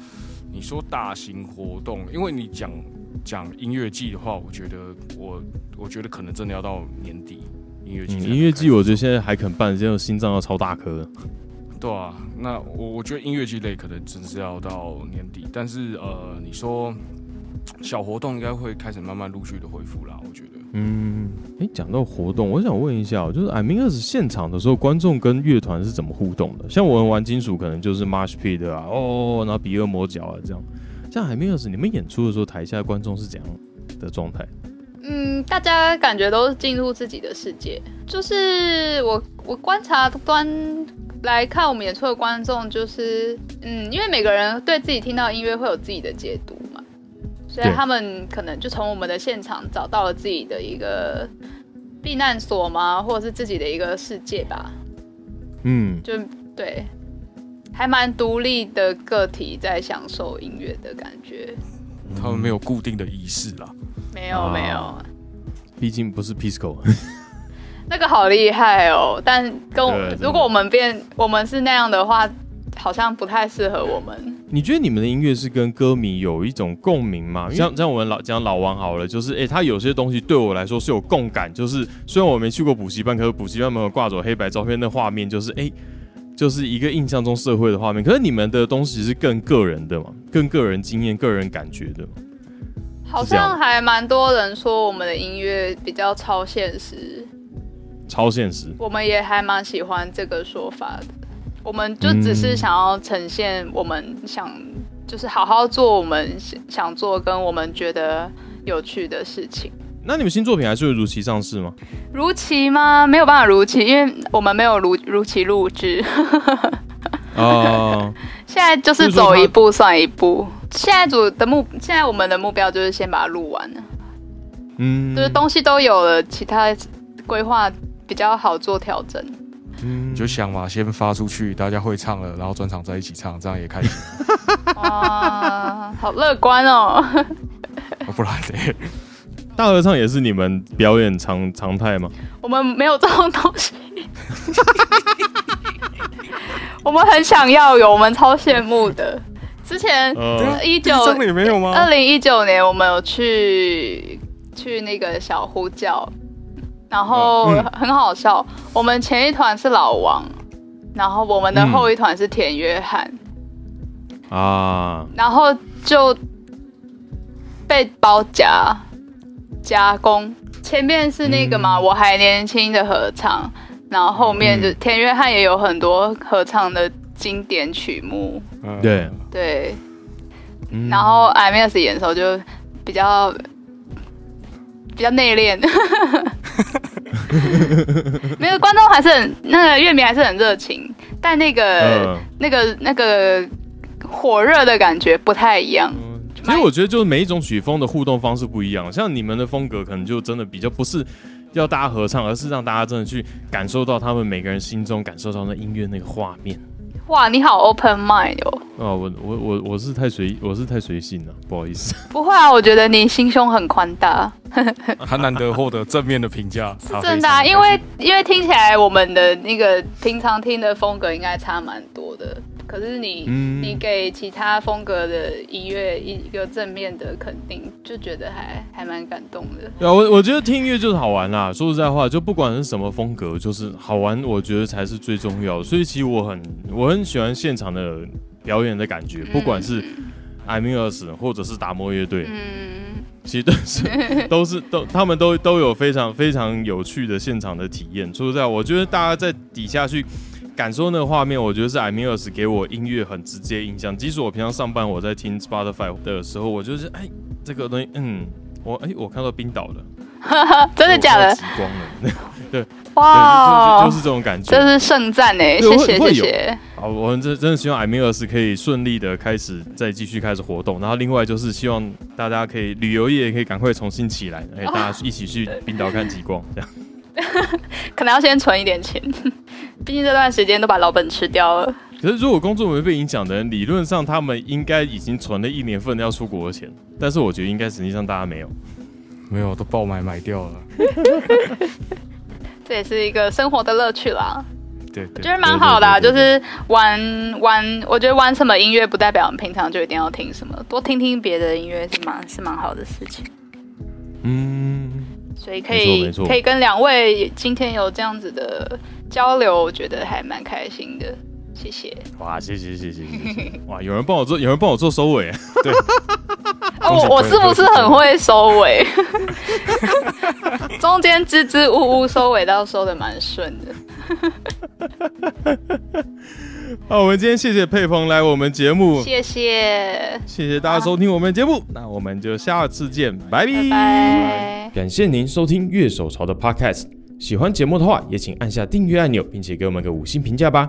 你说大型活动，因为你讲讲音乐季的话，我觉得我我觉得可能真的要到年底音乐季。音乐季我觉得现在还肯办，现在心脏要超大颗。对啊，那我我觉得音乐季类可能真是要到年底，但是呃，你说小活动应该会开始慢慢陆续的恢复啦，我觉得。嗯，哎，讲到活动，我想问一下，就是 I mean 二现场的时候，观众跟乐团是怎么互动的？像我们玩金属，可能就是 March Pit 啊，哦，然后比恶魔角啊这样。像 I mean 二你们演出的时候，台下观众是怎样的状态？嗯，大家感觉都是进入自己的世界。就是我我观察端来看，我们演出的观众就是，嗯，因为每个人对自己听到音乐会有自己的解读。所以他们可能就从我们的现场找到了自己的一个避难所吗，或者是自己的一个世界吧？嗯，就对，还蛮独立的个体在享受音乐的感觉。他们没有固定的仪式啦，没有没有，毕竟不是 Pisco，那个好厉害哦。但跟我如果我们变我们是那样的话。好像不太适合我们。你觉得你们的音乐是跟歌迷有一种共鸣吗？像像我们老讲老王好了，就是哎，他有些东西对我来说是有共感。就是虽然我没去过补习班，可是补习班门口挂着黑白照片，那画面就是哎，就是一个印象中社会的画面。可是你们的东西是更个人的嘛，更个人经验、个人感觉的。好像还蛮多人说我们的音乐比较超现实，超现实。我们也还蛮喜欢这个说法的。我们就只是想要呈现我们想，就是好好做我们想做跟我们觉得有趣的事情。那你们新作品还是会如期上市吗？如期吗？没有办法如期，因为我们没有如如期录制。哦。现在就是走一步算一步。现在组的目，现在我们的目标就是先把它录完了。嗯。就是东西都有了，其他规划比较好做调整。你就想嘛，先发出去，大家会唱了，然后专场在一起唱，这样也开心。哇，好乐观哦！不然的，大合唱也是你们表演常常态吗？我们没有这种东西。我们很想要有，我们超羡慕的。之前一九也没有吗？二零一九年我们有去去那个小呼叫。然后很好笑，我们前一团是老王，然后我们的后一团是田约翰。啊，然后就被包夹加工，前面是那个嘛我还年轻的合唱，然后后面就田约翰也有很多合唱的经典曲目，对。对，然后 M S 演的时候就比较。比较内敛，没有观众还是很那个乐迷还是很热情，但那个那个那个火热的感觉不太一样。其实我觉得就是每一种曲风的互动方式不一样，像你们的风格可能就真的比较不是要大家合唱，而是让大家真的去感受到他们每个人心中感受到那音乐那个画面。哇，你好 open mind 哦！啊，我我我我是太随我是太随性了，不好意思。不会啊，我觉得你心胸很宽大。很难得获得正面的评价，是真的，因为因为听起来我们的那个平常听的风格应该差蛮多的。可是你你给其他风格的音乐一个正面的肯定，就觉得还还蛮感动的。对啊，我我觉得听音乐就是好玩啦。说实在话，就不管是什么风格，就是好玩，我觉得才是最重要的。所以其实我很我很喜欢现场的表演的感觉，不管是 I'm Yours 或者是达摩乐队，嗯，其实都是 都是都他们都都有非常非常有趣的现场的体验。说实在，我觉得大家在底下去。感受那个画面，我觉得是 i m i r s 给我音乐很直接印象。即使我平常上班我在听 Spotify 的时候，我就是哎，这个东西，嗯，我哎，我看到冰岛了，真的假的？极光了，对，哇，就是这种感觉，这是圣战哎，谢谢谢谢。好，我们真真的希望 i m i r s 可以顺利的开始再继续开始活动，然后另外就是希望大家可以旅游业可以赶快重新起来，哎，大家一起去冰岛看极光这样。可能要先存一点钱，毕竟这段时间都把老本吃掉了。可是如果工作没被影响的人，理论上他们应该已经存了一年份要出国的钱，但是我觉得应该实际上大家没有，没有都爆买买掉了。这也是一个生活的乐趣啦。对对，觉得蛮好的，就是玩玩，我觉得玩什么音乐不代表我们平常就一定要听什么，多听听别的音乐是蛮是蛮好的事情。嗯，所以可以可以跟两位今天有这样子的交流，我觉得还蛮开心的。谢谢。哇，谢谢谢谢谢谢。哇，有人帮我做，有人帮我做收尾。对。我我是不是很会收尾？中间支支吾吾收尾，倒收的蛮顺的。好，我们今天谢谢佩鹏来我们节目，谢谢谢谢大家收听我们节目，那我们就下次见，拜拜。感谢您收听月手潮的 Podcast，喜欢节目的话，也请按下订阅按钮，并且给我们个五星评价吧。